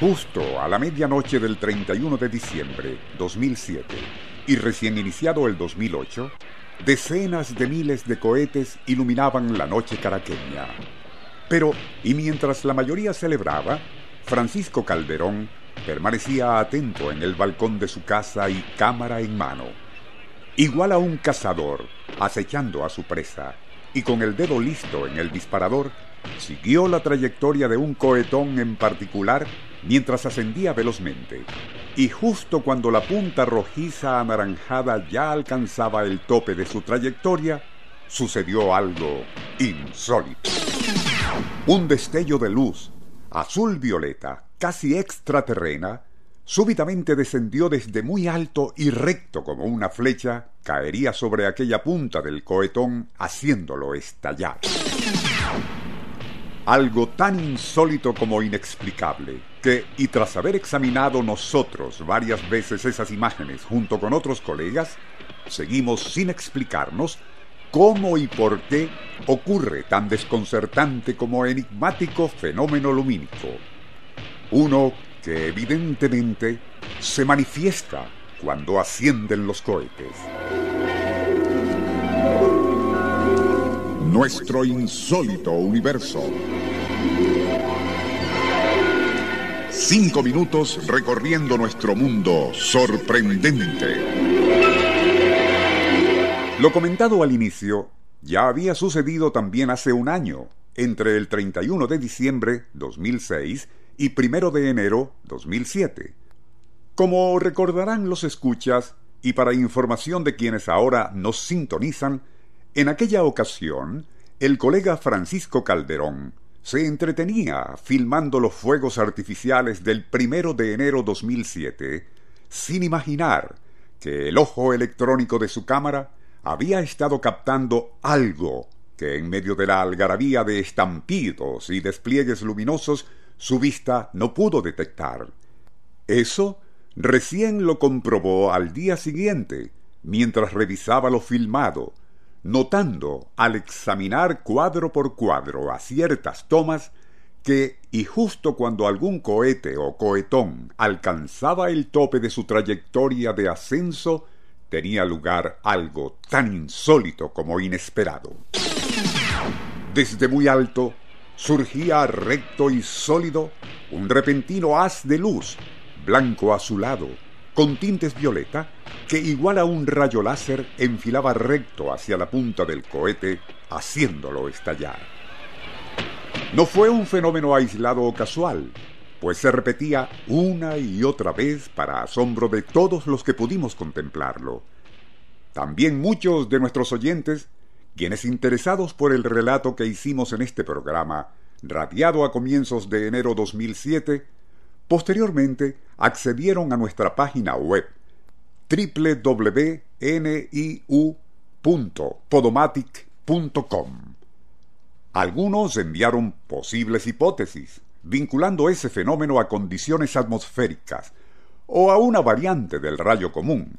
Justo a la medianoche del 31 de diciembre 2007 y recién iniciado el 2008, decenas de miles de cohetes iluminaban la noche caraqueña. Pero, y mientras la mayoría celebraba, Francisco Calderón permanecía atento en el balcón de su casa y cámara en mano. Igual a un cazador, acechando a su presa, y con el dedo listo en el disparador, siguió la trayectoria de un cohetón en particular mientras ascendía velozmente, y justo cuando la punta rojiza anaranjada ya alcanzaba el tope de su trayectoria, sucedió algo insólito. Un destello de luz, azul violeta, casi extraterrena, súbitamente descendió desde muy alto y recto como una flecha, caería sobre aquella punta del cohetón haciéndolo estallar. Algo tan insólito como inexplicable, que, y tras haber examinado nosotros varias veces esas imágenes junto con otros colegas, seguimos sin explicarnos cómo y por qué ocurre tan desconcertante como enigmático fenómeno lumínico. Uno que evidentemente se manifiesta cuando ascienden los cohetes. Nuestro insólito universo. Cinco minutos recorriendo nuestro mundo sorprendente. Lo comentado al inicio ya había sucedido también hace un año, entre el 31 de diciembre 2006 y 1 de enero 2007. Como recordarán los escuchas, y para información de quienes ahora nos sintonizan, en aquella ocasión, el colega Francisco Calderón se entretenía filmando los fuegos artificiales del primero de enero 2007 sin imaginar que el ojo electrónico de su cámara había estado captando algo que en medio de la algarabía de estampidos y despliegues luminosos su vista no pudo detectar. Eso recién lo comprobó al día siguiente, mientras revisaba lo filmado, notando al examinar cuadro por cuadro a ciertas tomas que, y justo cuando algún cohete o cohetón alcanzaba el tope de su trayectoria de ascenso, tenía lugar algo tan insólito como inesperado. Desde muy alto surgía recto y sólido un repentino haz de luz, blanco azulado, con tintes violeta, que igual a un rayo láser enfilaba recto hacia la punta del cohete, haciéndolo estallar. No fue un fenómeno aislado o casual, pues se repetía una y otra vez para asombro de todos los que pudimos contemplarlo. También muchos de nuestros oyentes, quienes interesados por el relato que hicimos en este programa, radiado a comienzos de enero 2007, posteriormente accedieron a nuestra página web www.niu.podomatic.com. Algunos enviaron posibles hipótesis, vinculando ese fenómeno a condiciones atmosféricas o a una variante del rayo común.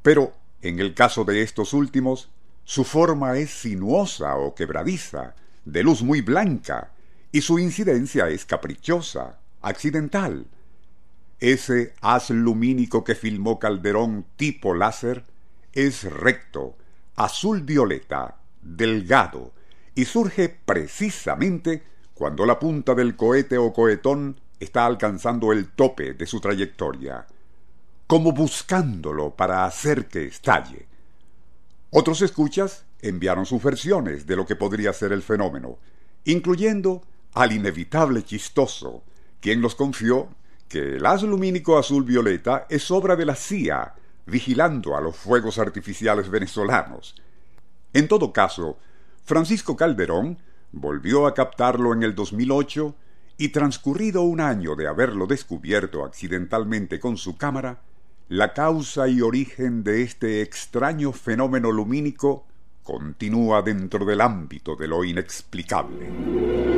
Pero, en el caso de estos últimos, su forma es sinuosa o quebradiza, de luz muy blanca, y su incidencia es caprichosa, accidental, ese haz lumínico que filmó Calderón tipo láser es recto, azul violeta, delgado, y surge precisamente cuando la punta del cohete o cohetón está alcanzando el tope de su trayectoria, como buscándolo para hacer que estalle. Otros escuchas enviaron sus versiones de lo que podría ser el fenómeno, incluyendo al inevitable chistoso, quien nos confió que el haz lumínico azul violeta es obra de la CIA, vigilando a los fuegos artificiales venezolanos. En todo caso, Francisco Calderón volvió a captarlo en el 2008 y transcurrido un año de haberlo descubierto accidentalmente con su cámara, la causa y origen de este extraño fenómeno lumínico continúa dentro del ámbito de lo inexplicable.